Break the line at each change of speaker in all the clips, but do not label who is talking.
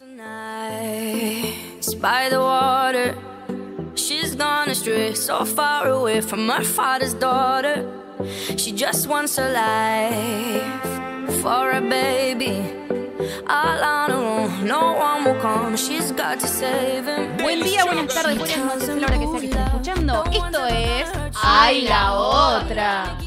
Nights by the water, she's gone astray, so far away from her father's daughter. She just wants a life for a baby. All on her own, no one will come. She's got to save him.
Buen día, buenas tardes, buenas noches, la hora que sea que estén escuchando. Esto es ¡Ay, la otra!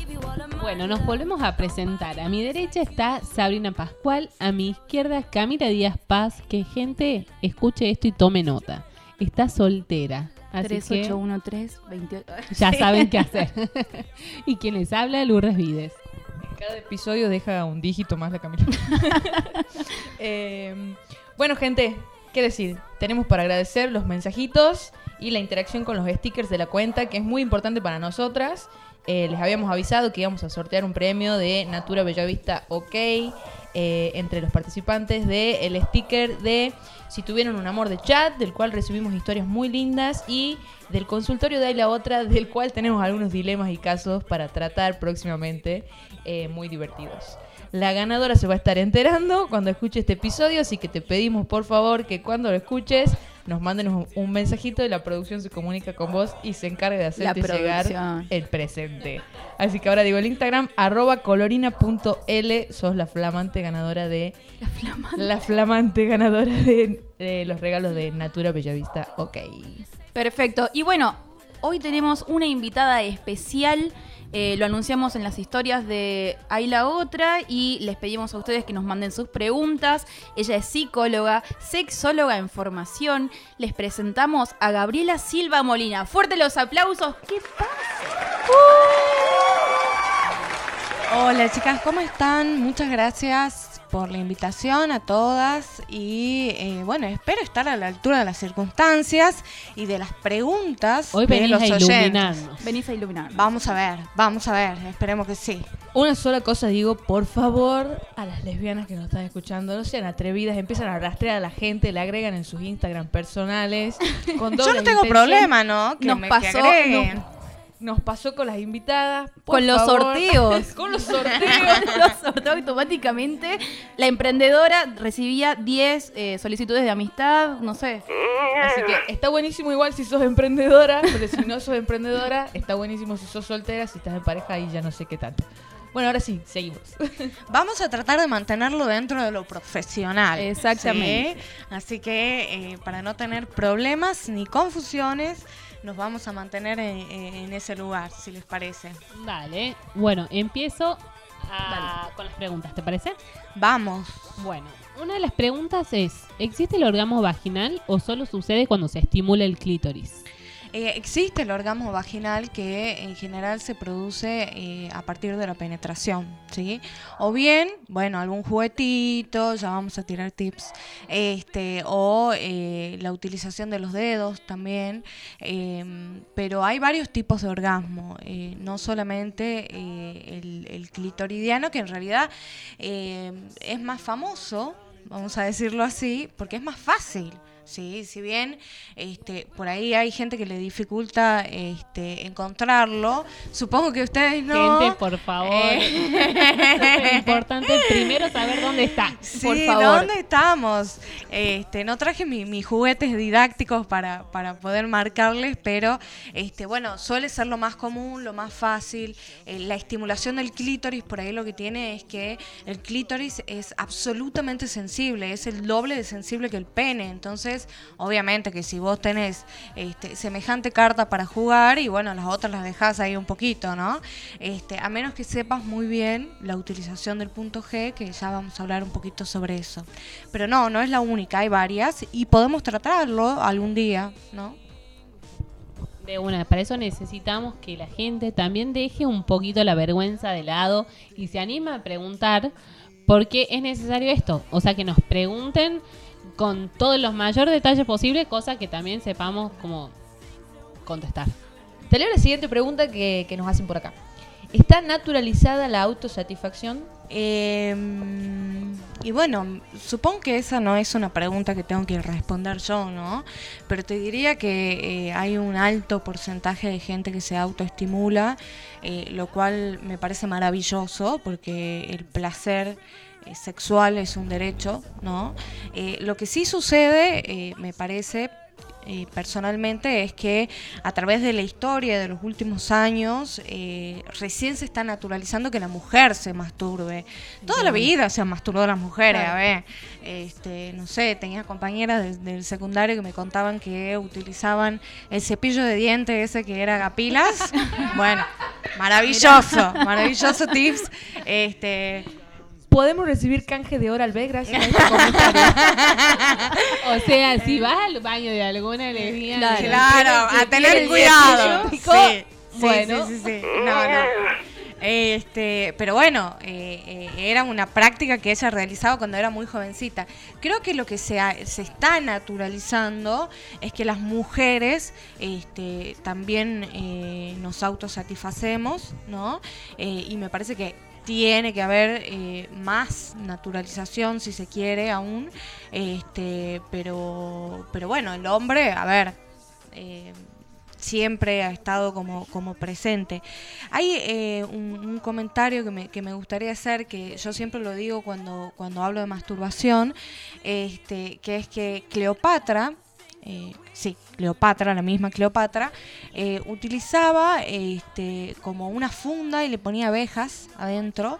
Bueno, nos volvemos a presentar. A mi derecha está Sabrina Pascual, a mi izquierda Camila Díaz Paz. Que gente escuche esto y tome nota. Está soltera. Así que
3813 28.
ya saben qué hacer. y quien les habla, Lourdes Vides.
Cada episodio deja un dígito más la Camila. Eh, bueno, gente, ¿qué decir? Tenemos para agradecer los mensajitos y la interacción con los stickers de la cuenta, que es muy importante para nosotras. Eh, les habíamos avisado que íbamos a sortear un premio de Natura Bellavista OK eh, entre los participantes de el sticker de Si tuvieron un amor de chat, del cual recibimos historias muy lindas, y del consultorio de ahí la otra, del cual tenemos algunos dilemas y casos para tratar próximamente, eh, muy divertidos. La ganadora se va a estar enterando cuando escuche este episodio, así que te pedimos por favor que cuando lo escuches nos manden un, un mensajito y la producción se comunica con vos y se encargue de hacerte llegar el presente. Así que ahora digo el Instagram, arroba colorina.l, sos la flamante ganadora de...
La flamante.
La flamante ganadora de, de los regalos de Natura Bellavista. Ok.
Perfecto. Y bueno, hoy tenemos una invitada especial. Eh, lo anunciamos en las historias de Hay la Otra y les pedimos a ustedes que nos manden sus preguntas. Ella es psicóloga, sexóloga en formación. Les presentamos a Gabriela Silva Molina. Fuerte los aplausos. ¿Qué pasa?
Hola chicas, ¿cómo están? Muchas gracias por la invitación a todas y eh, bueno, espero estar a la altura de las circunstancias y de las preguntas
Hoy
de los
a iluminarnos.
Venís a iluminar.
Vamos a ver, vamos a ver, esperemos que sí.
Una sola cosa digo, por favor, a las lesbianas que nos están escuchando, no sean atrevidas, empiezan a rastrear a la gente, la agregan en sus Instagram personales. Con
Yo no tengo
intención.
problema, ¿no? Que
Nos
me,
pasó,
que.
Nos, pasó con las invitadas. por
Con los sorteos.
con los sorteos.
Los sorteó automáticamente. La emprendedora recibía 10 eh, solicitudes de amistad, no sé.
Así que está buenísimo igual si sos emprendedora, pero si no sos emprendedora, está buenísimo si sos soltera, si estás en pareja y ya no sé qué tanto. Bueno, ahora sí, seguimos.
Vamos a tratar de mantenerlo dentro de lo profesional.
Exactamente.
¿sí? Así que eh, para no tener problemas ni confusiones, nos vamos a mantener en, en ese lugar, si les parece.
Dale. Bueno, empiezo a- con las preguntas, ¿te parece?
Vamos.
Bueno, una de las preguntas es, ¿existe el orgasmo vaginal o solo sucede cuando se estimula el clítoris?
Eh, existe el orgasmo vaginal que en general se produce eh, a partir de la penetración, ¿sí? O bien, bueno, algún juguetito, ya vamos a tirar tips, este, o eh, la utilización de los dedos también, eh, pero hay varios tipos de orgasmo, no solamente el, clitoridiano, que en realidad es más famoso, vamos a decirlo así, porque es más fácil. Sí, si bien este, por ahí hay gente que le dificulta este, encontrarlo, supongo que ustedes no.
Gente, por favor.
Eh.
Es importante primero saber dónde está.
Sí,
por favor.
¿dónde estamos? Este, no traje mi- mis juguetes didácticos para, para poder marcarles, pero este, bueno, suele ser lo más común, lo más fácil. Eh, la estimulación del clítoris, por ahí lo que tiene es que el clítoris es absolutamente sensible, es el doble de sensible que el pene. Entonces, obviamente que si vos tenés este, semejante carta para jugar y bueno, las otras las dejás ahí un poquito, ¿no? Este, a menos que sepas muy bien la utilización del punto G, que ya vamos a hablar un poquito sobre eso. Pero no, no es la única, hay varias y podemos tratarlo algún día, ¿no?
De una, para eso necesitamos que la gente también deje un poquito la vergüenza de lado y se anime a preguntar porque es necesario esto. O sea, que nos pregunten con todos los mayores detalles posibles, cosa que también sepamos cómo contestar.
Te leo la siguiente pregunta que, que nos hacen por acá. ¿Está naturalizada la autosatisfacción?
Eh, y bueno, supongo que esa no es una pregunta que tengo que responder yo, ¿no? Pero te diría que eh, hay un alto porcentaje de gente que se autoestimula, eh, lo cual me parece maravilloso porque el placer sexual es un derecho, ¿no? Eh, lo que sí sucede, eh, me parece, eh, personalmente es que a través de la historia de los últimos años eh, recién se está naturalizando que la mujer se masturbe. Toda la vida se han masturbado las mujeres, a ver. Este, no sé, tenía compañeras de- del secundario que me contaban que utilizaban el cepillo de dientes ese que era gapilas. bueno, maravilloso, maravilloso tips. Este,
Podemos recibir canje de Oral B gracias a este comentario.
O sea, si vas al baño de alguna lesbiana.
Claro.
Claro, a tener cuidado. Sí, sí,
bueno.
sí, sí, sí. No, no. Este, pero bueno, eh, eh, era una práctica que ella realizaba cuando era muy jovencita. Creo que lo que se, ha- se está naturalizando es que las mujeres este, también eh, nos autosatisfacemos, ¿no? Eh, y me parece que tiene que haber eh, más naturalización, si se quiere, aún. Este, pero, pero bueno, el hombre, a ver, eh, siempre ha estado como, como presente. Hay eh, un, un comentario que me, que me gustaría hacer, que yo siempre lo digo cuando, cuando hablo de masturbación, este, que es que Cleopatra, eh, sí, Cleopatra, la misma Cleopatra, eh, utilizaba este, como una funda y le ponía abejas adentro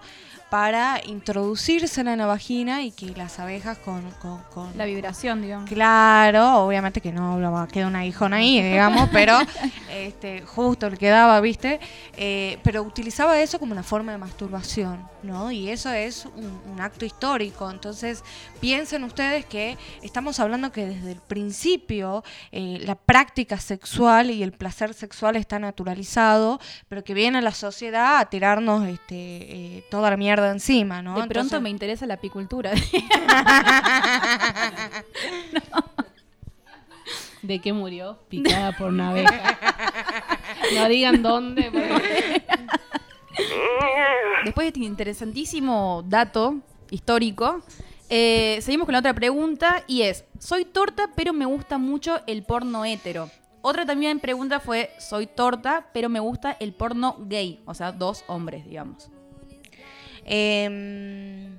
para introducírsela en la vagina y que las abejas con, con- con-
La vibración, digamos.
Claro, obviamente que no queda una hijona ahí, digamos, pero este, justo le quedaba, ¿viste? Eh, pero utilizaba eso como una forma de masturbación, ¿no? Y eso es un, un acto histórico. Entonces, piensen ustedes que estamos hablando que desde el principio eh, la práctica sexual y el placer sexual está naturalizado, pero que viene la sociedad a tirarnos este, eh, toda la mierda encima, ¿no?
De pronto
Entonces-
me interesa la apicultura.
¿De qué murió? Picada por una abeja. No digan dónde. porque-
Después de este interesantísimo dato histórico, eh, seguimos con la otra pregunta y es, soy torta pero me gusta mucho el porno hetero. Otra también pregunta fue, soy torta pero me gusta el porno gay, o sea, dos hombres, digamos.
Em,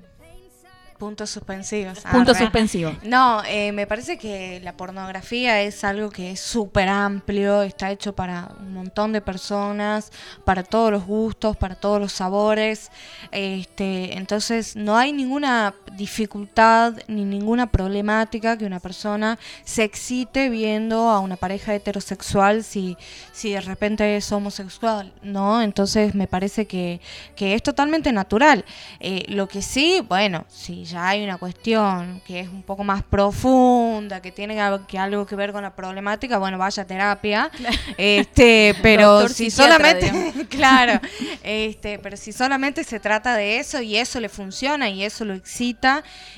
puntos suspensivos.
Punto
Arre.
suspensivo.
No, eh, me parece que la pornografía es algo que es súper amplio, está hecho para un montón de personas, para todos los gustos, para todos los sabores. Este, entonces no hay ninguna dificultad ni ninguna problemática que una persona se excite viendo a una pareja heterosexual si, si de repente es homosexual, ¿no? Entonces me parece que, que es totalmente natural. Eh, lo que sí, bueno, si ya hay una cuestión que es un poco más profunda, que tiene algo que, algo que ver con la problemática, bueno, vaya a terapia. Este, pero si solamente, claro, este, pero si solamente se trata de eso y eso le funciona y eso lo excita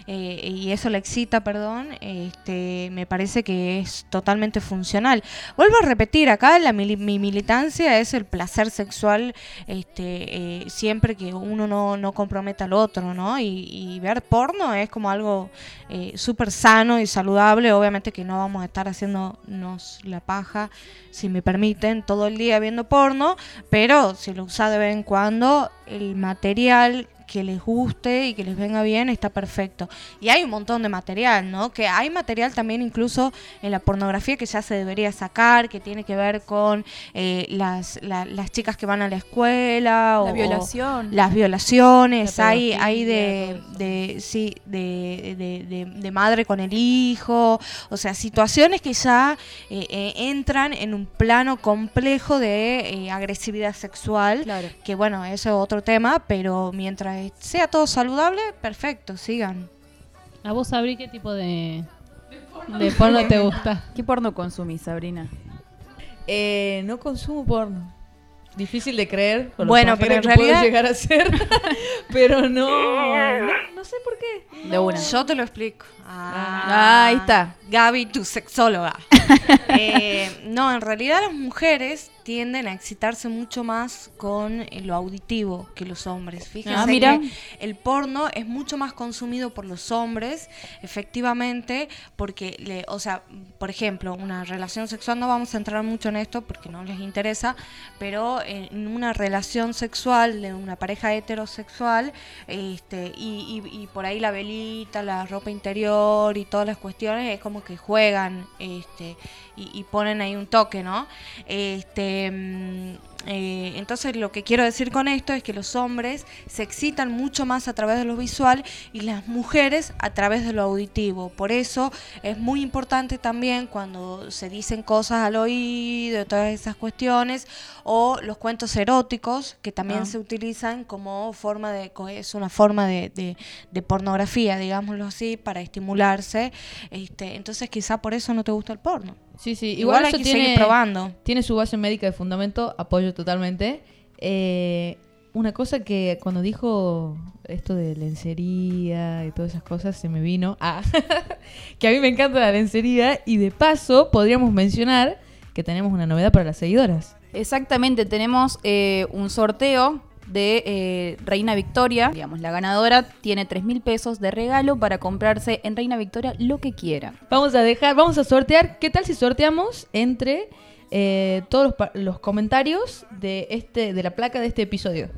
eh, y eso le excita, perdón, este, me parece que es totalmente funcional. Vuelvo a repetir, acá la mi militancia es el placer sexual, este, eh, siempre que uno no, no comprometa al otro, ¿no? Y, y ver porno es como algo eh, súper sano y saludable. Obviamente que no vamos a estar haciéndonos la paja, si me permiten, todo el día viendo porno, pero si lo usa de vez en cuando, el material que les guste y que les venga bien está perfecto. Y hay un montón de material, ¿no? Que hay material también incluso en la pornografía que ya se debería sacar, que tiene que ver con eh, las, la- las chicas que van a la escuela
La
o
violación.
las violaciones,
La
hay, hay de, de, sí, de, de- de- de madre con el hijo, o sea, situaciones que ya eh, eh, entran en un plano complejo de eh, agresividad sexual,
Claro.
que bueno, eso es otro tema, pero mientras sea todo saludable, perfecto, sigan.
¿A vos, Sabri, qué tipo de, de porno te gusta?
¿Qué porno consumís, Sabrina?
Eh, no consumo porno. Difícil de creer. con
Bueno, pero en
que puedo
realidad-
llegar a ser. pero no, no. no sé por qué.
De una.
Yo te lo explico.
Ah, ahí está.
Gaby, tu sexóloga. Eh, no, en realidad las mujeres tienden a excitarse mucho más con lo auditivo que los hombres. Fíjense
Ah, mira.
que el porno es mucho más consumido por los hombres, efectivamente, porque, le, o sea, por ejemplo, una relación sexual, no vamos a entrar mucho en esto porque no les interesa, pero en una relación sexual de una pareja heterosexual, este, y, y- y por ahí la velita, la ropa interior y todas las cuestiones, es como que juegan este, y, y ponen ahí un toque, ¿no? Este, mm, eh, entonces lo que quiero decir con esto es que los hombres se excitan mucho más a través de lo visual y las mujeres a través de lo auditivo. Por eso es muy importante también cuando se dicen cosas al oído, todas esas cuestiones, o los cuentos eróticos que también
Ah.
se utilizan como forma de, es una forma de, de- de pornografía, digámoslo así, para estimularse. Este, entonces quizá por eso no te gusta el porno.
Sí, sí.
Igual,
Igual,
hay que
tiene,
seguir probando.
tiene su base médica de fundamento, apoyo totalmente. Eh, una cosa que cuando dijo esto de lencería y todas esas cosas se me vino a que a mí me encanta la lencería y de paso podríamos mencionar que tenemos una novedad para las seguidoras.
Exactamente, tenemos eh, un sorteo de eh, Reina Victoria. Digamos, la ganadora tiene 3 mil pesos de regalo para comprarse en Reina Victoria lo que quiera.
Vamos a dejar, vamos a sortear. ¿Qué tal si sorteamos entre eh, todos los, los comentarios de este de la placa de este episodio?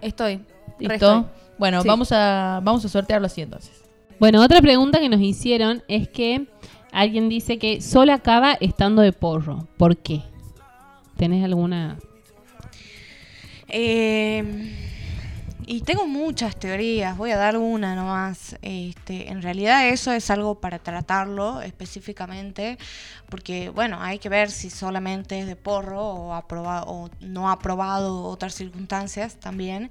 Estoy.
¿Listo? Bueno,
Sí.
vamos a vamos a sortearlo así entonces.
Bueno, otra pregunta que nos hicieron es que alguien dice que solo acaba estando de porro. ¿Por qué? ¿Tenés alguna...?
Eh, y tengo muchas teorías, voy a dar una nomás. Este, en realidad eso es algo para tratarlo específicamente, porque bueno, hay que ver si solamente es de porro o, no aprobado otras circunstancias también.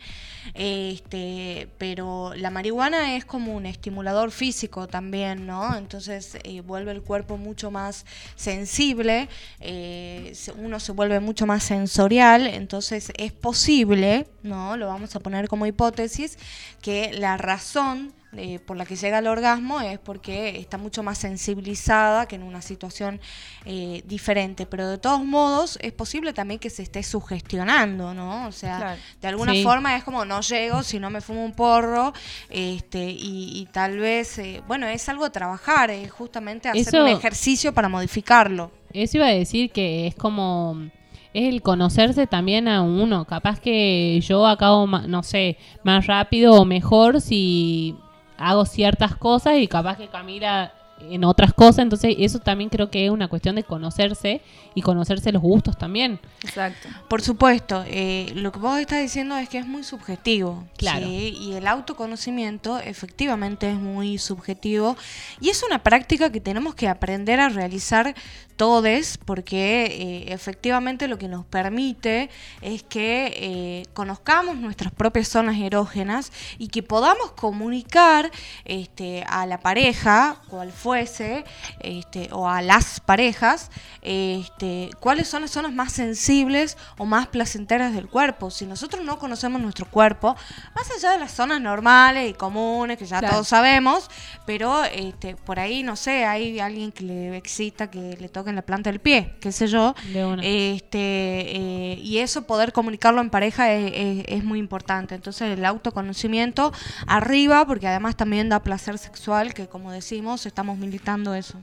Este, pero la marihuana es como un estimulador físico también, ¿no? Entonces eh, vuelve el cuerpo mucho más sensible, eh, uno se vuelve mucho más sensorial, entonces es posible, ¿no? Lo vamos a poner como hipótesis, que la razón eh, por la que llega al orgasmo es porque está mucho más sensibilizada que en una situación eh, diferente. Pero de todos modos es posible también que se esté sugestionando, ¿no? O sea,
Claro.
de alguna
Sí.
forma es como no llego si no me fumo un porro este y, y tal vez, eh, bueno, es algo a trabajar, es justamente hacer
Eso-
un ejercicio para modificarlo.
Eso iba a decir que es como... Es el conocerse también a uno. Capaz que yo acabo, ma- no sé, más rápido o mejor si hago ciertas cosas y capaz que Camila en otras cosas. Entonces eso también creo que es una cuestión de conocerse y conocerse los gustos también.
Exacto.
Por supuesto, eh, lo que vos estás diciendo es que es muy subjetivo.
Claro.
¿sí? Y el autoconocimiento efectivamente es muy subjetivo. Y es una práctica que tenemos que aprender a realizar todos, porque eh, efectivamente lo que nos permite es que eh, conozcamos nuestras propias zonas erógenas y que podamos comunicar este, a la pareja, cual fuese, este, o a las parejas, este, cuáles son las zonas más sensibles o más placenteras del cuerpo. Si nosotros no conocemos nuestro cuerpo, más allá de las zonas normales y comunes que ya
Claro.
todos sabemos, pero este, por ahí, no sé, hay alguien que le excita que le toquen la planta del pie, qué sé yo.
De una.
Este, eh, y eso poder comunicarlo en pareja es, es- es muy importante. Entonces el autoconocimiento arriba, porque además también da placer sexual, que como decimos, estamos militando eso.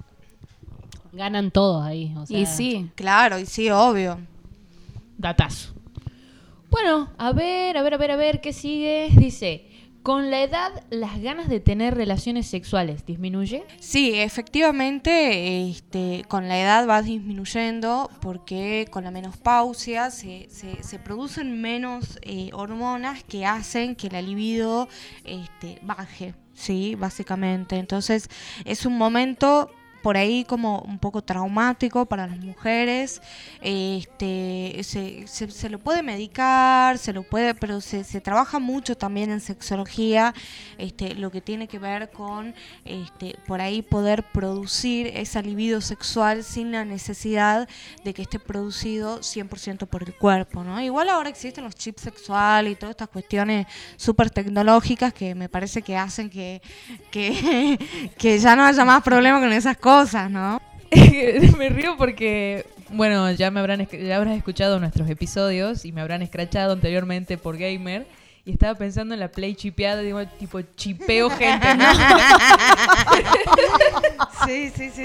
Ganan todos ahí. o sea,
y sí.
Claro, y sí, obvio.
Datazo. Bueno, a ver, a ver, a ver, a ver, ¿qué sigue? Dice, con la edad, las ganas de tener relaciones sexuales disminuye.
Sí, efectivamente, este, con la edad va disminuyendo porque con la menopausia se, se, producen menos eh, hormonas que hacen que la libido este, baje, sí, básicamente. Entonces es un momento por ahí como un poco traumático para las mujeres. Este, se, se, lo puede medicar, se lo puede, pero se, se trabaja mucho también en sexología, este, lo que tiene que ver con este, por ahí poder producir esa libido sexual sin la necesidad de que esté producido 100% por el cuerpo, ¿no? Igual ahora existen los chips sexuales y todas estas cuestiones súper tecnológicas que me parece que hacen que, que, que ya no haya más problema con esas cosas, ¿no?
Me río porque Bueno, ya me habrán ya habrás escuchado nuestros episodios y me habrán escrachado anteriormente por gamer. Y estaba pensando en la play chipeada, digo, tipo chipeo gente, ¿no?
Sí, sí, sí, sí.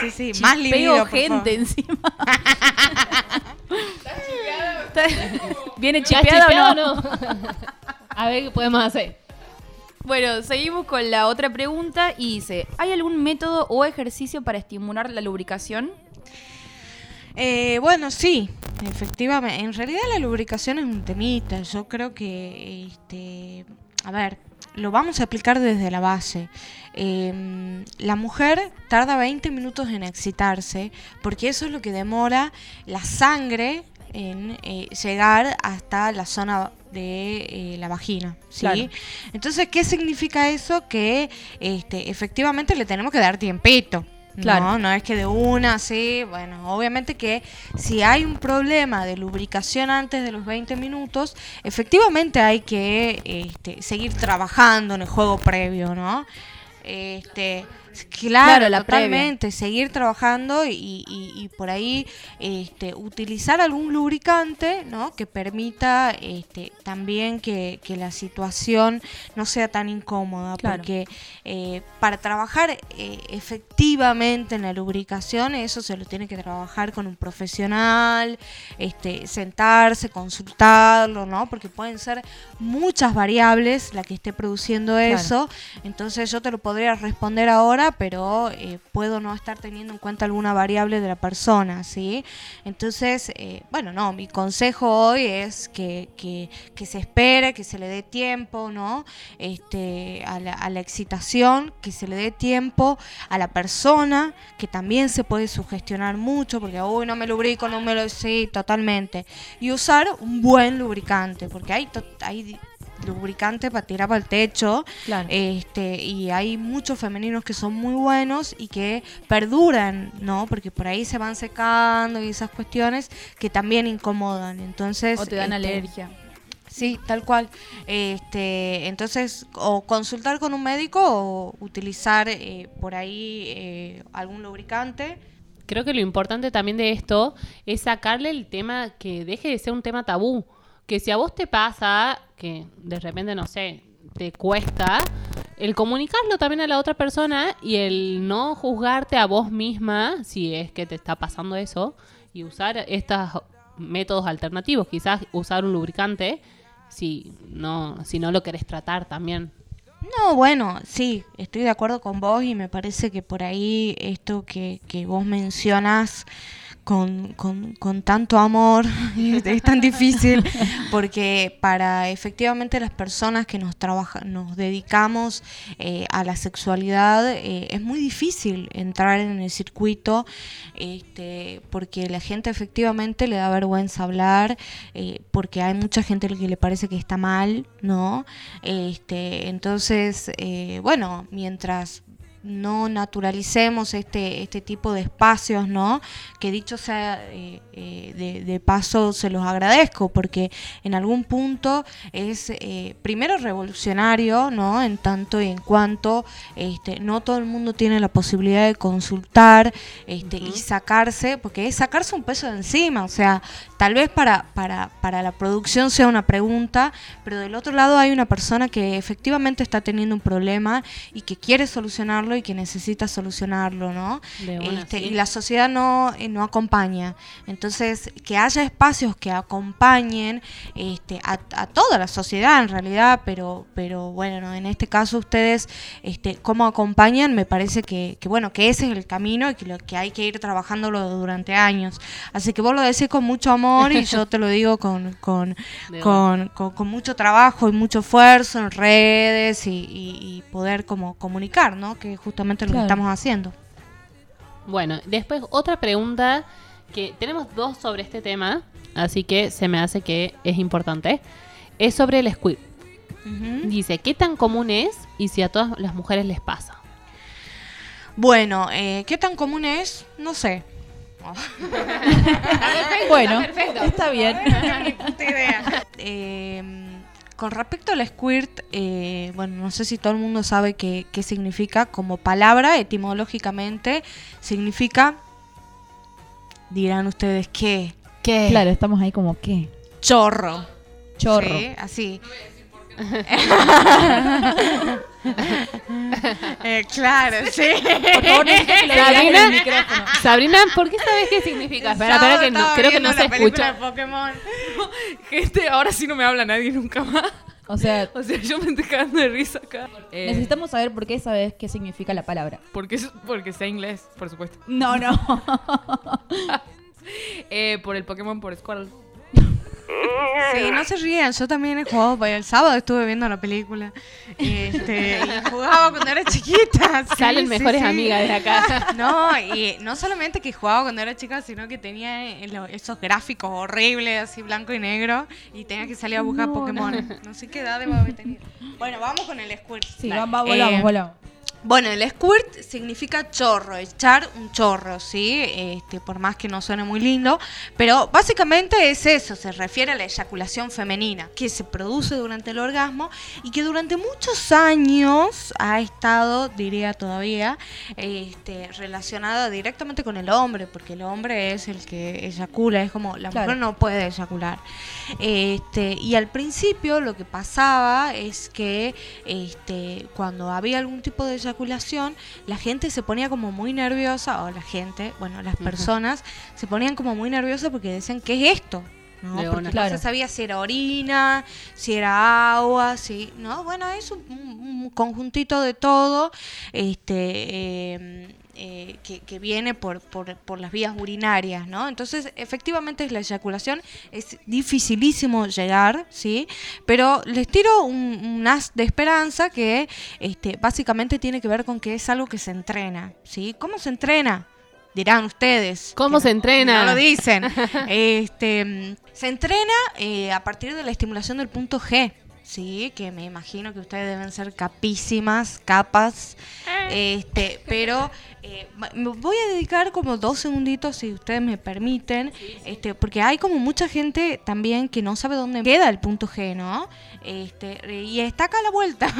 Sí, sí, sí. Más
Chipeo
libido,
gente encima. Está- ¿Viene
¿Ya
chipeado,
chipeado
o no?
o no? A ver qué podemos hacer.
Bueno, seguimos con la otra pregunta y dice, ¿hay algún método o ejercicio para estimular la lubricación?
Eh, bueno, sí, efectivamente. En realidad la lubricación es un temita. Yo creo que, este, a ver, lo vamos a explicar desde la base. Eh, la mujer tarda 20 minutos en excitarse porque eso es lo que demora la sangre en eh, llegar hasta la zona de eh, la vagina, ¿sí?
Claro.
Entonces, ¿qué significa eso? Que este, efectivamente le tenemos que dar tiempito.
Claro.
No, no es que de una, sí, bueno, obviamente que si hay un problema de lubricación antes de los 20 minutos, efectivamente hay que este, seguir trabajando en el juego previo, ¿no? Este, claro,
Claro, la
totalmente, seguir trabajando y, y- y por ahí este, utilizar algún lubricante, ¿no? Que permita este, también que, que la situación no sea tan incómoda,
Claro.
porque eh, para trabajar eh, efectivamente en la lubricación, eso se lo tiene que trabajar con un profesional, este, sentarse, consultarlo, ¿no? Porque pueden ser muchas variables la que esté produciendo
Claro.
eso. Entonces yo te lo podría responder ahora, pero eh, puedo no estar teniendo en cuenta alguna variable de la persona, ¿sí? Entonces, eh, bueno, no, mi consejo hoy es que, que- que se espere, que se le dé tiempo, ¿no? Este, a, la, a la excitación, que se le dé tiempo a la persona, que también se puede sugestionar mucho, porque, uy, no me lubrico, no me lo... Sí, totalmente. Y usar un buen lubricante, porque hay, hay lubricante para tirar para el techo,
Claro.
este, y hay muchos femeninos que son muy buenos y que perduran, ¿no? Porque por ahí se van secando y esas cuestiones que también incomodan. Entonces,
o te dan
este,
alergia.
Sí, tal cual. Este, entonces, o consultar con un médico o utilizar eh, por ahí eh, algún lubricante.
Creo que lo importante también de esto es sacarle el tema que deje de ser un tema tabú. Que si a vos te pasa, que de repente, no sé, te cuesta, el comunicarlo también a la otra persona y el no juzgarte a vos misma si es que te está pasando eso y usar estos métodos alternativos. Quizás usar un lubricante si no, si no lo querés tratar también.
No, bueno, sí, estoy de acuerdo con vos y me parece que por ahí esto que, que vos mencionas con, con, con tanto amor es, es tan difícil porque para efectivamente las personas que nos trabajan, nos dedicamos eh, a la sexualidad eh, es muy difícil entrar en el circuito este, porque la gente efectivamente le da vergüenza hablar eh, porque hay mucha gente que le parece que está mal, ¿no? Este, entonces, bueno, mientras no naturalicemos este, este tipo de espacios, ¿no? Que dicho sea eh, eh, de, de paso, se los agradezco, porque en algún punto es eh, primero revolucionario, ¿no? En tanto y en cuanto este, no todo el mundo tiene la posibilidad de consultar este, y sacarse, porque es sacarse un peso de encima, o sea, tal vez para, para, para la producción sea una pregunta, pero del otro lado hay una persona que efectivamente está teniendo un problema y que quiere solucionarlo y que necesita solucionarlo, ¿no?
Una,
Este,
sí.
Y la sociedad no, eh, no acompaña. Entonces, que haya espacios que acompañen este, a, a toda la sociedad en realidad, pero, pero bueno, en este caso ustedes, este, cómo acompañan, me parece que, que, bueno, que ese es el camino y que lo que hay que ir trabajándolo durante años. Así que vos lo decís con mucho amor y yo te lo digo con, con, con, con- con mucho trabajo y mucho esfuerzo en redes y, y- y poder como comunicar, ¿no? Que justamente lo
Claro.
que estamos haciendo.
Bueno, después otra pregunta que tenemos dos sobre este tema, así que se me hace que es importante. Es sobre el squirt.
Ujú.
Dice, ¿qué tan común es y si a todas las mujeres les pasa?
Bueno, eh, ¿qué tan común es? No sé.
bueno, está bien.
Eh, con respecto al squirt, eh, bueno, no sé si todo el mundo sabe qué, qué significa. Como palabra, etimológicamente, significa dirán ustedes qué.
¿Qué? Claro, estamos ahí como ¿qué?
Chorro.
Chorro.
Sí, así. Eh, claro, sí.
Por favor, que
Sabrina,
el micrófono.
Sabrina, ¿por qué sabes qué significa? Espera, espera, que no, creo que no se escucha.
Pokémon.
Gente, ahora sí no me habla nadie nunca más.
O sea,
O sea, yo me estoy cagando de risa acá. Eh,
necesitamos saber por qué sabes qué significa la palabra.
Porque, porque sé inglés, por supuesto.
No, no.
Eh, por el Pokémon, por Squirtle.
Sí, no se rían, yo también he jugado, el sábado estuve viendo la película. Este, y jugaba cuando era chiquita. sí,
Salen mejores
sí.
amigas de acá.
No, y no solamente que jugaba cuando era chica, sino que tenía eh, esos gráficos horribles, así blanco y negro, y tenía que salir a buscar
No,
Pokémon. No. sé qué edad debo haber tenido. Bueno, vamos con el Squirt.
Sí,
Dale.
va, va, volamos,
Eh,
volamos.
Bueno, el squirt significa chorro, echar un chorro, ¿sí? Este, por más que no suene muy lindo, pero básicamente es eso, se refiere a la eyaculación femenina que se produce durante el orgasmo y que durante muchos años ha estado, diría todavía, este, relacionada directamente con el hombre, porque el hombre es el que eyacula, es como la
Claro.
mujer no puede eyacular. Este, y al principio lo que pasaba es que este, cuando había algún tipo de eyaculación, la gente se ponía como muy nerviosa, o la gente, bueno, las personas se ponían como muy nerviosas porque decían, ¿qué es esto? ¿no? Porque no se sabía si era orina, si era agua, si, ¿no? Bueno, es un, un conjuntito de todo, este, eh, eh, que, que viene por, por, por las vías urinarias, ¿no? Entonces, efectivamente, la eyaculación es dificilísimo llegar, ¿sí? Pero les tiro un, un as de esperanza que este, básicamente tiene que ver con que es algo que se entrena, ¿sí? ¿Cómo se entrena? Dirán ustedes.
¿Cómo se
no-
entrena?
No lo dicen. este, se entrena eh, a partir de la estimulación del punto G. Sí, que me imagino que ustedes deben ser capísimas, capas, este, pero eh, me voy a dedicar como dos segunditos, si ustedes me permiten, este, porque hay como mucha gente también que no sabe dónde queda el punto G, ¿no? Este, y está acá a la vuelta.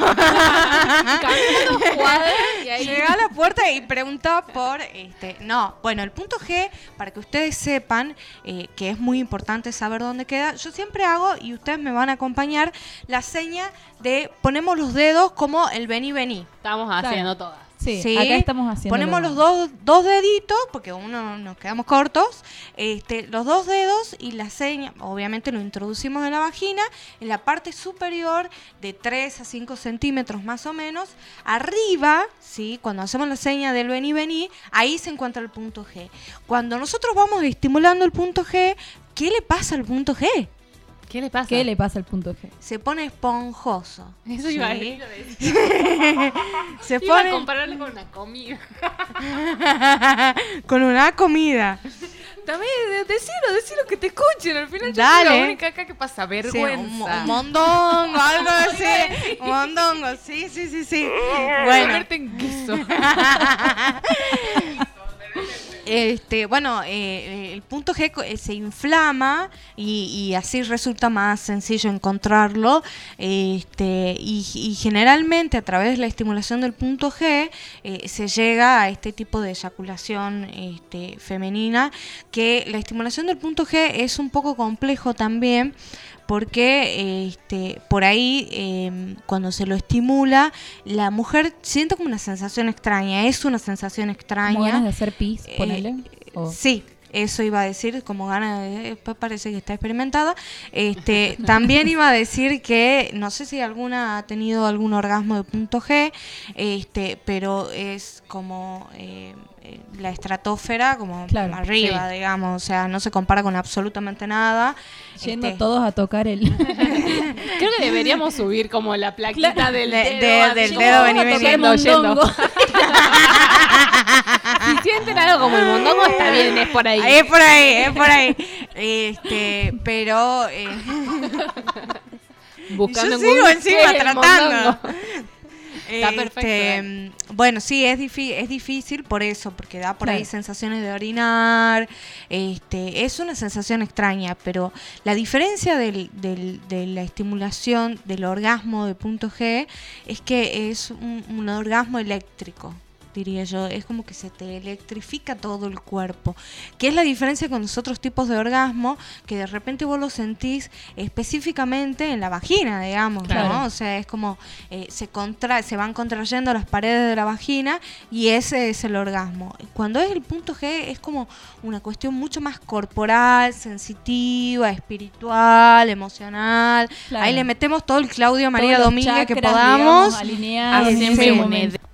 Llega a la puerta y pregunta por este. No, bueno, el punto G, para que ustedes sepan eh, que es muy importante saber dónde queda, yo siempre hago, y ustedes me van a acompañar, la seña de ponemos los dedos como el vení vení.
Estamos haciendo todas.
Sí,
¿sí?
acá estamos haciendo.
Ponemos los dos, dos deditos, porque uno nos quedamos cortos, este, los dos dedos y la seña, obviamente lo introducimos en la vagina, en la parte superior de 3 a 5 centímetros más o menos, arriba, ¿sí? cuando hacemos la seña del vení vení, ahí se encuentra el punto G. Cuando nosotros vamos estimulando el punto G, ¿qué le pasa al punto G?
¿Qué le pasa?
¿Qué le pasa al punto G?
Se pone esponjoso.
Eso iba a
¿sí?
decir.
Se
Iba a
pone
compararle con una comida.
con una comida.
También, de- decilo, decilo que te escuchen. Al final yo
Dale.
soy la única acá que pasa
Sí,
vergüenza.
un, mo- un mondongo, algo así. Un mondongo, sí, sí, sí, sí. Bueno,
Ponerte en guiso.
Este, bueno, eh, el punto G eh, se inflama y, así resulta más sencillo encontrarlo. Este, y, generalmente a través de la estimulación del punto G eh, se llega a este tipo de eyaculación este, femenina, que la estimulación del punto G es un poco complejo también porque este, por ahí eh, cuando se lo estimula la mujer siente como una sensación extraña, es una sensación extraña.
¿Como ganas de hacer pis,
Eh,
ponele? O-
Sí, eso iba a decir, como ganas de... Parece que está experimentada. Este, también iba a decir que, no sé si alguna ha tenido algún orgasmo de punto G, este, pero es como eh, la estratosfera, como
Claro,
arriba, digamos, o sea, no se compara con absolutamente nada.
Yendo
Este,
todos a tocar el...
Creo que deberíamos subir como la plaquita del
De-
dedo.
de- del dedo, vení, vení.
Yendo. Si sienten algo como el mondongo, está bien, es por ahí.
Es por ahí, es por ahí. Este, pero... eh,
Buscando
Yo
en
sigo encima tratando. Este,
perfecto,
Bueno, sí, es, es difícil por eso, porque da por ahí sensaciones de orinar. Este, es una sensación extraña, pero la diferencia del- del- de la estimulación del orgasmo de punto G es que es un, un orgasmo eléctrico. Diría yo. Es como que se te electrifica todo el cuerpo. Que es la diferencia con los otros tipos de orgasmo, que de repente vos lo sentís específicamente en la vagina, digamos,
Claro.
¿no? O sea, es como eh, se, contra se van contrayendo las paredes de la vagina y ese es el orgasmo. Cuando es el punto G es como una cuestión mucho más corporal, sensitiva, espiritual, emocional.
Claro.
Ahí le metemos todo el Claudio María Domínguez que podamos.
digamos,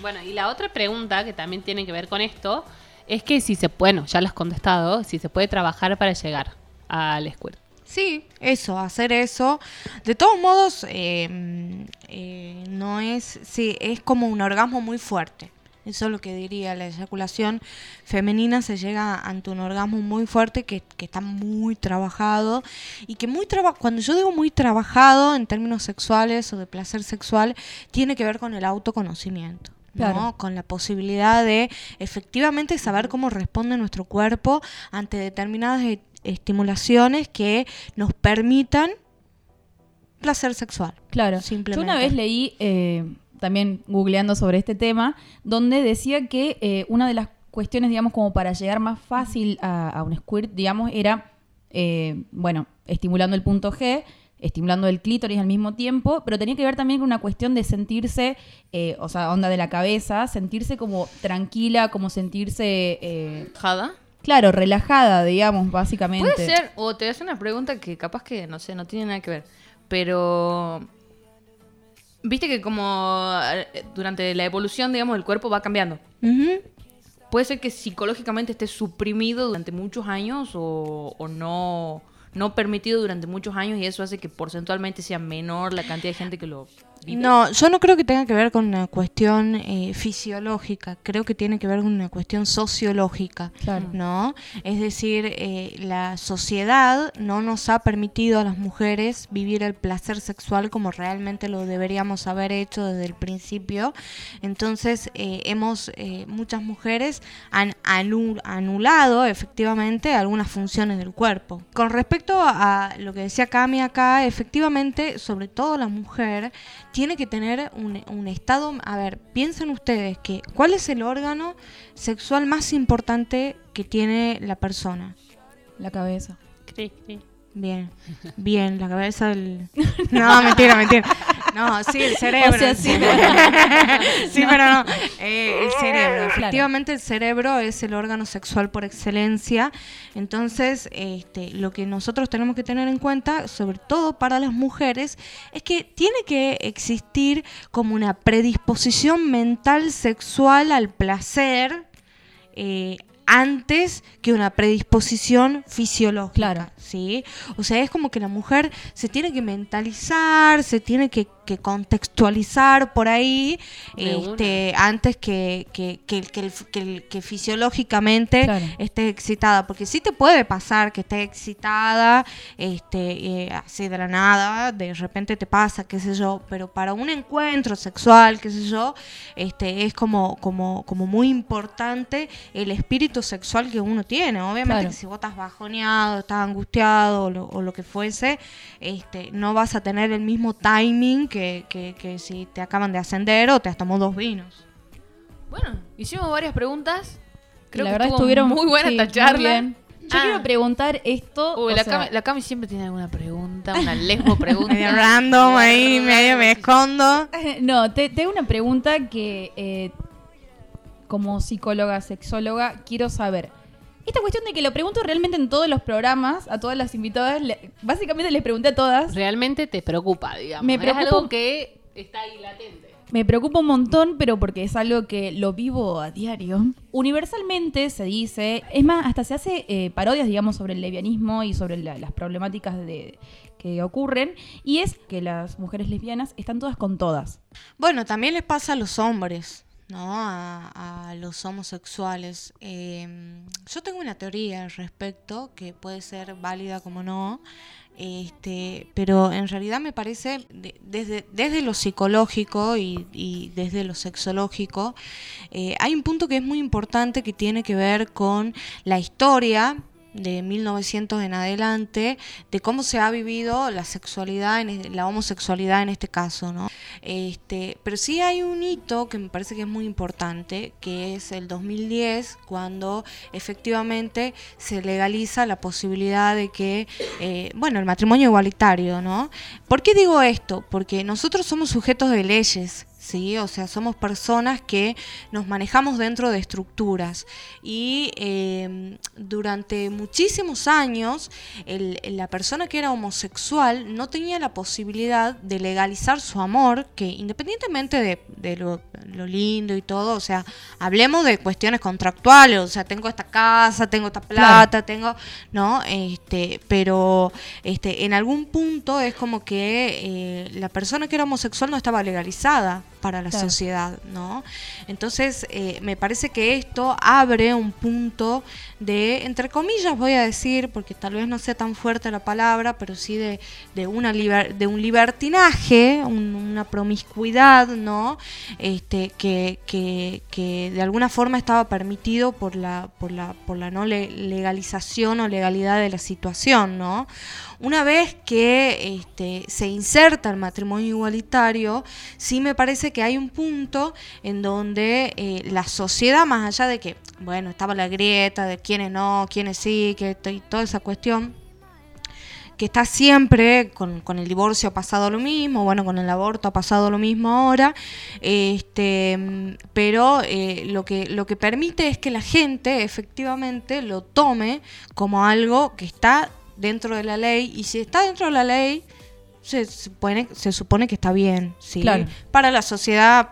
Bueno, y la otra pregunta que también tiene que ver con esto es que si se, bueno, ya lo has contestado, si se puede trabajar para llegar al squirt.
Sí, eso, hacer eso. De todos modos, eh, eh, no es, sí, es como un orgasmo muy fuerte. Eso es lo que diría. La eyaculación femenina se llega ante un orgasmo muy fuerte que, que está muy trabajado y que muy traba cuando yo digo muy trabajado en términos sexuales o de placer sexual, tiene que ver con el autoconocimiento. ¿No? Con la posibilidad de efectivamente saber cómo responde nuestro cuerpo ante determinadas e- estimulaciones que nos permitan placer sexual.
Claro.
Simplemente.
Yo una vez leí, eh, también googleando sobre este tema, donde decía que eh, una de las cuestiones, digamos, como para llegar más fácil a, a un squirt, digamos, era, eh, bueno, estimulando el punto G, estimulando el clítoris al mismo tiempo, pero tenía que ver también con una cuestión de sentirse, eh, o sea, onda de la cabeza, sentirse como tranquila, como sentirse, eh,
¿Jada?
claro, relajada, digamos, básicamente.
Puede ser, o te hace una pregunta que capaz que, no sé, no tiene nada que ver. Pero. Viste que como eh, durante la evolución, digamos, el cuerpo va cambiando. Puede ser que psicológicamente esté suprimido durante muchos años o, o no, no permitido durante muchos años y eso hace que porcentualmente sea menor la cantidad de gente que lo.
No, yo no creo que tenga que ver con una cuestión eh, fisiológica, creo que tiene que ver con una cuestión sociológica,
Claro.
¿no? Es decir, eh, la sociedad no nos ha permitido a las mujeres vivir el placer sexual como realmente lo deberíamos haber hecho desde el principio. Entonces, eh, hemos, muchas mujeres han anu- anulado efectivamente algunas funciones del cuerpo. Con respecto a lo que decía Cami acá, efectivamente, sobre todo la mujer, tiene que tener un, un estado, a ver, piensen ustedes que cuál es el órgano sexual más importante que tiene la persona.
La cabeza.
Bien, bien, la cabeza del... No, mentira, mentira. No, sí, el cerebro.
O sea,
el
sí,
pero no. Eh, el cerebro.
Claro.
Efectivamente, el cerebro es el órgano sexual por excelencia. Entonces, este, lo que nosotros tenemos que tener en cuenta, sobre todo para las mujeres, es que tiene que existir como una predisposición mental sexual al placer. eh, antes que una predisposición fisiológica.
Claro.
¿sí? O sea, es como que la mujer se tiene que mentalizar, se tiene que, que contextualizar por ahí, este, antes que, que, que, fisiológicamente
Claro.
esté excitada. Porque sí te puede pasar que estés excitada, este, eh, así de la nada, de repente te pasa, qué sé yo, pero para un encuentro sexual, qué sé yo, este, es como, como, como muy importante el espíritu sexual que uno tiene. Obviamente
Claro.
que si vos estás bajoneado, estás angustiado o lo, o lo que fuese, este, no vas a tener el mismo timing que, que, que si te acaban de ascender o te has tomado dos vinos.
Bueno, hicimos varias preguntas. Creo
la
que
verdad estuvieron
muy buena
sí,
esta charla.
Yo
Ah.
quiero preguntar esto.
Uy,
o
la,
sea,
Cami, la Cami siempre tiene alguna pregunta, una lesbo pregunta.
Medio random ahí, medio me escondo.
No, te, te hago una pregunta que eh, como psicóloga, sexóloga, quiero saber. Esta cuestión de que lo pregunto realmente en todos los programas, a todas las invitadas, le- básicamente les pregunté a todas.
Realmente te preocupa, digamos.
Me
Es
preocupa-
algo que está ahí latente.
Me preocupa un montón, pero porque es algo que lo vivo a diario. Universalmente se dice, es más, hasta se hace eh, parodias, digamos, sobre el lesbianismo y sobre la- las problemáticas de, que ocurren, y es que las mujeres lesbianas están todas con todas.
Bueno, también les pasa a los hombres, ¿no? A, los homosexuales. Eh, yo tengo una teoría al respecto que puede ser válida como no, este, pero en realidad me parece, de- desde, desde lo psicológico y, y desde lo sexológico, eh, hay un punto que es muy importante que tiene que ver con la historia de 1900 en adelante, de cómo se ha vivido la sexualidad, en, la homosexualidad en este caso, ¿no? Este, pero sí hay un hito que me parece que es muy importante, que es el 2010, cuando efectivamente se legaliza la posibilidad de que, eh, bueno, el matrimonio igualitario, ¿no? ¿Por qué digo esto? Porque nosotros somos sujetos de leyes, ¿sí? O sea, somos personas que nos manejamos dentro de estructuras y eh, durante muchísimos años el- la persona que era homosexual no tenía la posibilidad de legalizar su amor, que independientemente de, de lo, lo lindo y todo, o sea, hablemos de cuestiones contractuales, o sea, tengo esta casa, tengo esta plata, tengo, ¿no? Este, pero este, en algún punto es como que eh, la persona que era homosexual no estaba legalizada para la
Claro.
sociedad, ¿no? Entonces, eh, me parece que esto abre un punto de, entre comillas voy a decir, porque tal vez no sea tan fuerte la palabra, pero sí de, de, una liber- de un libertinaje, un- una promiscuidad, ¿no? Este, que, que, que de alguna forma estaba permitido por la, por la, por la no le- legalización o legalidad de la situación, ¿no? Una vez que este, se inserta el matrimonio igualitario, sí me parece que hay un punto en donde eh, la sociedad, más allá de que, bueno, estaba la grieta de quiénes no, quiénes sí, que y toda esa cuestión, que está siempre con, el divorcio ha pasado lo mismo, bueno, con el aborto ha pasado lo mismo ahora, este, pero eh, lo, que, lo que permite es que la gente efectivamente lo tome como algo que está dentro de la ley y si está dentro de la ley se supone, se supone que está bien, ¿sí?
Claro.
Para la sociedad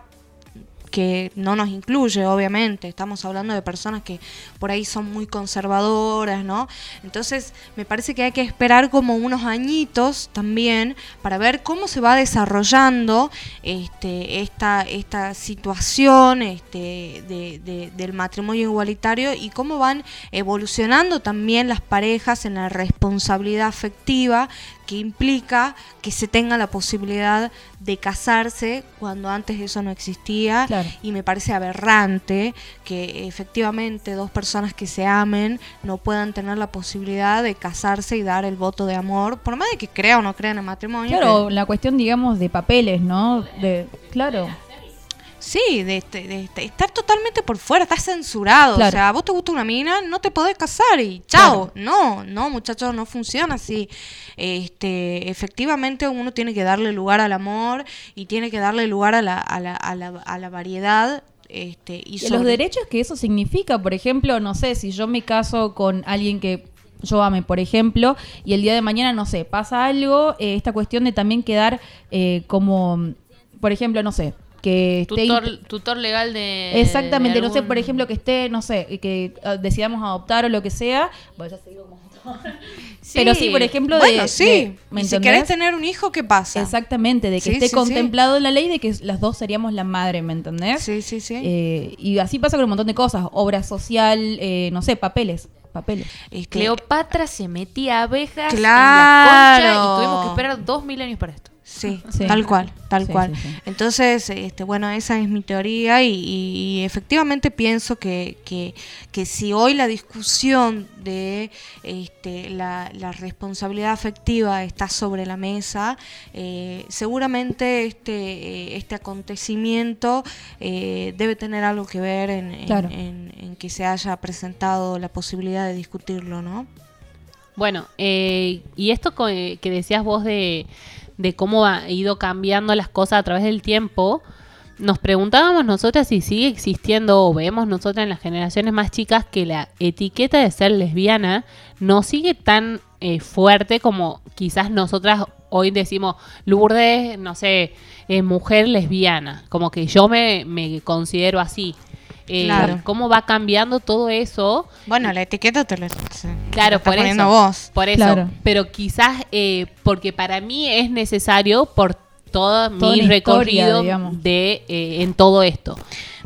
que no nos incluye, obviamente. Estamos hablando de personas que por ahí son muy conservadoras, ¿no? Entonces, me parece que hay que esperar como unos añitos también para ver cómo se va desarrollando este, esta, esta situación este, de- de- del matrimonio igualitario y cómo van evolucionando también las parejas en la responsabilidad afectiva que implica que se tenga la posibilidad de casarse cuando antes eso no existía
Claro.
y me parece aberrante que efectivamente dos personas que se amen no puedan tener la posibilidad de casarse y dar el voto de amor, por más de que crea o no crea en el matrimonio.
Claro,
que-
la cuestión, digamos, de papeles, ¿no? De, claro.
Sí, de, este- de este- estar totalmente por fuera, está censurado.
Claro.
O sea, vos te gusta una mina, no te podés casar y chao. No, no, muchachos, no funciona así. Este, efectivamente uno tiene que darle lugar al amor y tiene que darle lugar a la, a la, a la, a la variedad. Este, y
los derechos que eso significa, por ejemplo, no sé, si yo me caso con alguien que yo ame, por ejemplo, y el día de mañana, no sé, pasa algo, eh, esta cuestión de también quedar eh, como, por ejemplo, no sé, que esté...
Tutor, legal de.
Exactamente,
de
no sé,
algún-
por ejemplo, que esté, no sé, que eh, decidamos adoptar o lo que sea. Bueno, ya se digo como- Pero sí, por ejemplo, de-
Bueno, sí.
de- ¿me
y si querés tener un hijo, ¿qué pasa?
Exactamente, de que
Sí,
esté
sí, sí.
contemplado en la ley de que las dos seríamos la madre, ¿me entendés?
Sí, sí, sí.
Eh, y así pasa con un montón de cosas, obra social, eh, no sé, papeles, papeles.
Cleopatra se metía abejas en
Claro.
la concha y tuvimos que esperar dos mil años para esto.
Sí,
Sí.
tal cual, tal
Sí,
cual.
sí, sí.
Entonces, este, bueno, esa es mi teoría y, y- y efectivamente pienso que, que, que si hoy la discusión de este, la, la responsabilidad afectiva está sobre la mesa, eh, seguramente este, eh, este acontecimiento eh, debe tener algo que ver en, en-
Claro.
en- en que se haya presentado la posibilidad de discutirlo, ¿no?
Bueno, eh, y esto que decías vos de, de cómo ha ido cambiando las cosas a través del tiempo, nos preguntábamos nosotras si sigue existiendo o vemos nosotras en las generaciones más chicas que la etiqueta de ser lesbiana no sigue tan eh, fuerte como quizás nosotras hoy decimos Lourdes, no sé, eh, mujer lesbiana, como que yo me, me considero así. Eh,
Claro.
¿Cómo va cambiando todo eso?
Bueno, la etiqueta te la,
Claro,
te
por
estás poniendo
eso.
vos.
Por eso.
Claro.
Pero quizás, eh, porque para mí es necesario por todo
Toda
mi
historia,
recorrido de eh, en todo esto.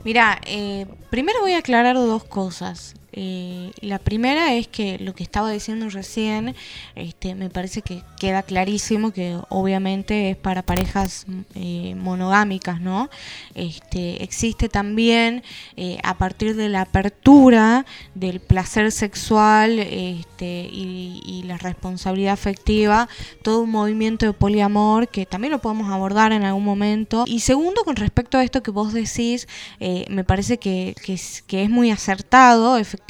Mira, eh, primero voy a aclarar dos cosas. Eh, la primera es que lo que estaba diciendo recién, este, me parece que queda clarísimo que obviamente es para parejas eh, monogámicas, ¿no? Este, existe también eh, a partir de la apertura del placer sexual este, y, la responsabilidad afectiva, todo un movimiento de poliamor que también lo podemos abordar en algún momento. Y segundo, con respecto a esto que vos decís, me parece que, que es muy acertado, efectivamente.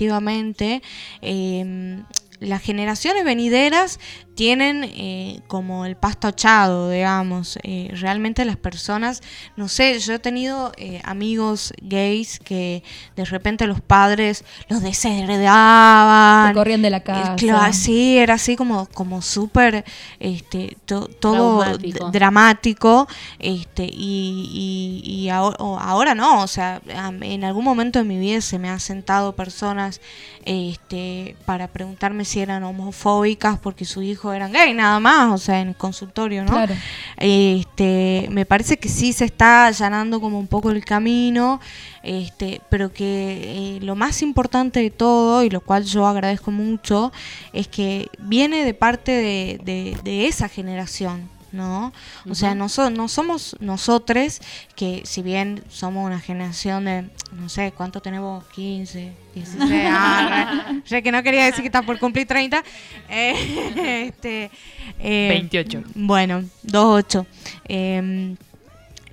Em, las generaciones venideras tienen eh, como el pasto echado, digamos. Eh, realmente las personas, no sé, yo he tenido eh, amigos gays que de repente los padres los desheredaban.
Te corrían de la
Eh,
casa.
claro, sí, era así como, como súper, este, to- todo
Traumático.
dramático, este, y, y, y ahora, no, o sea, en algún momento de mi vida se me han sentado personas, este, para preguntarme si eran homofóbicas porque su hijo era gay, nada más, o sea, en el consultorio, ¿no?
Claro.
Este, me parece que sí se está allanando como un poco el camino, este, pero que eh, lo más importante de todo, y lo cual yo agradezco mucho, es que viene de parte de, de- de esa generación. ¿No? O sea, no, so- no somos nosotros que si bien somos una generación de, no sé, ¿cuánto tenemos? 15, 16, ah, re- re que no quería decir que está por cumplir 30. eh, este, eh,
28.
bueno, 2-8. Eh,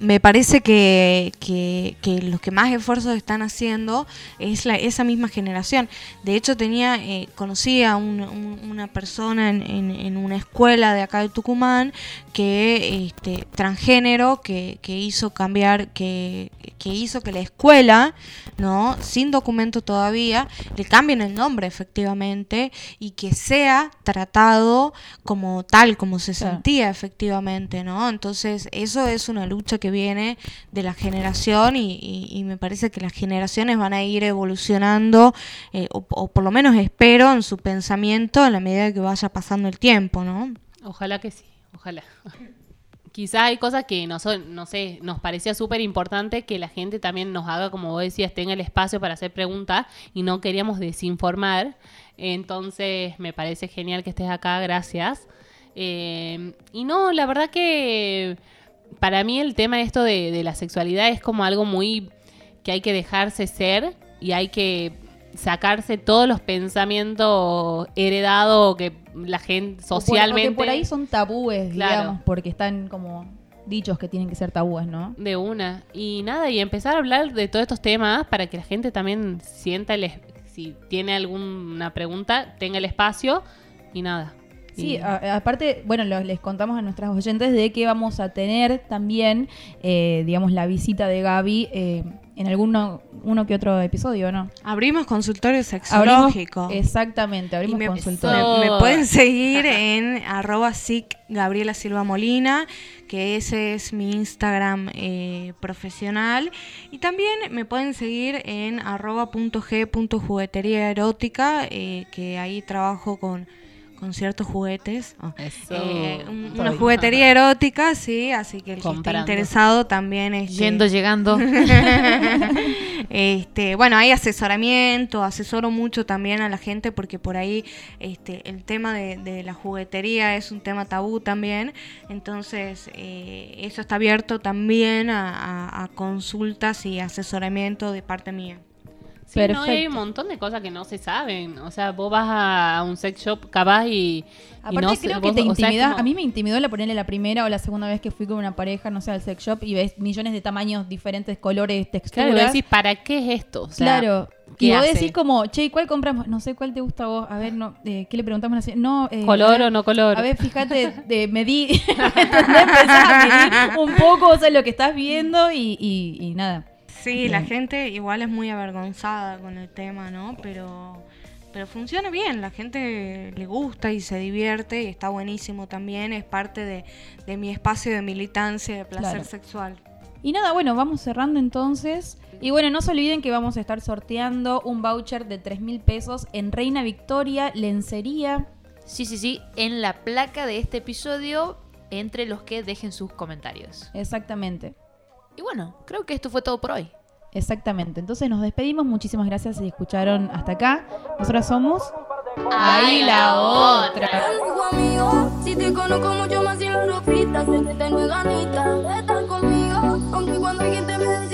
me parece que, que- que los que más esfuerzos están haciendo es la, esa misma generación. De hecho, tenía eh, conocí a un- un- una persona en, en- en una escuela de acá de Tucumán que este, transgénero que, que hizo cambiar, que, que hizo que la escuela, no, sin documento todavía, le cambien el nombre efectivamente y que sea tratado como tal, como se
Claro.
sentía efectivamente, ¿no? Entonces, eso es una lucha que viene de la generación y, me parece que las generaciones van a ir evolucionando, eh, o, o por lo menos espero, en su pensamiento a la medida que vaya pasando el tiempo, ¿no?
Ojalá que sí, ojalá. Quizá hay cosas que no, son, no sé, nos parecía súper importante que la gente también nos haga, como vos decías, tenga el espacio para hacer preguntas y no queríamos desinformar. Entonces, me parece genial que estés acá, gracias. Eh, y no, la verdad que para mí el tema esto de, de la sexualidad es como algo muy que hay que dejarse ser y hay que sacarse todos los pensamientos heredados que la gente
O por- o
socialmente
que por ahí son tabúes,
Claro.
digamos, porque están como dichos que tienen que ser tabúes, ¿no?
de una y nada y empezar a hablar de todos estos temas para que la gente también sienta el si tiene alguna pregunta tenga el espacio y nada
Sí, a- aparte, bueno, lo- les contamos a nuestras oyentes de que vamos a tener también, eh, digamos, la visita de Gaby eh, en alguno uno que otro episodio, ¿no?
Abrimos consultorio
Abrimos,
sexológico.
exactamente, abrimos
me,
consultorio.
me- me pueden seguir en arroba sic Gabriela Silva Molina, que ese es mi Instagram eh, profesional. Y también me pueden seguir en arroba punto g punto juguetería erótica, eh, que ahí trabajo con, con ciertos juguetes. Oh.
Eso.
Eh, un- una juguetería erótica, sí, así que el que esté interesado también este,
Yendo, llegando.
este, bueno, hay asesoramiento, asesoro mucho también a la gente porque por ahí este, el tema de, de la juguetería es un tema tabú también, entonces eh, eso está abierto también a, a- a consultas y asesoramiento de parte mía.
Sí, no, hay un montón de cosas que no se saben. O sea, vos vas a un sex shop capaz y. y
Aparte
no
creo que te
o sea, como-
a mí me intimidó la ponerle la primera o la segunda vez que fui con una pareja, no sé, al sex shop y ves millones de tamaños, diferentes colores, texturas.
Claro, decís, ¿para qué es esto? O sea,
claro.
¿qué
Y vos decís como, che, ¿y ¿cuál compramos? No sé cuál te gusta a vos. A ver, no, eh, ¿qué le preguntamos? a la señora? No, eh,
¿Color
ver,
o no color?
A ver, fíjate, de medir, ¿entendés? Empezás a medir un poco, o sea, lo que estás viendo y, y, y nada.
Sí, la gente igual es muy avergonzada con el tema, ¿no? Pero, pero funciona bien, la gente le gusta y se divierte y está buenísimo también, es parte de, de mi espacio de militancia de placer
Claro.
sexual.
Y nada, bueno, vamos cerrando entonces. Y bueno, no se olviden que vamos a estar sorteando un voucher de 3 mil pesos en Reina Victoria, Lencería.
Sí, sí, sí, en la placa de este episodio, entre los que dejen sus comentarios.
Exactamente.
Y bueno, creo que esto fue todo por hoy.
Exactamente. Entonces nos despedimos. Muchísimas gracias si escucharon hasta acá. Nosotras somos.
Ahí la otra.
Amigo, amigo, si te conozco mucho más sin la ropita, sé que tengo ganita de estar conmigo, aunque cuando alguien te me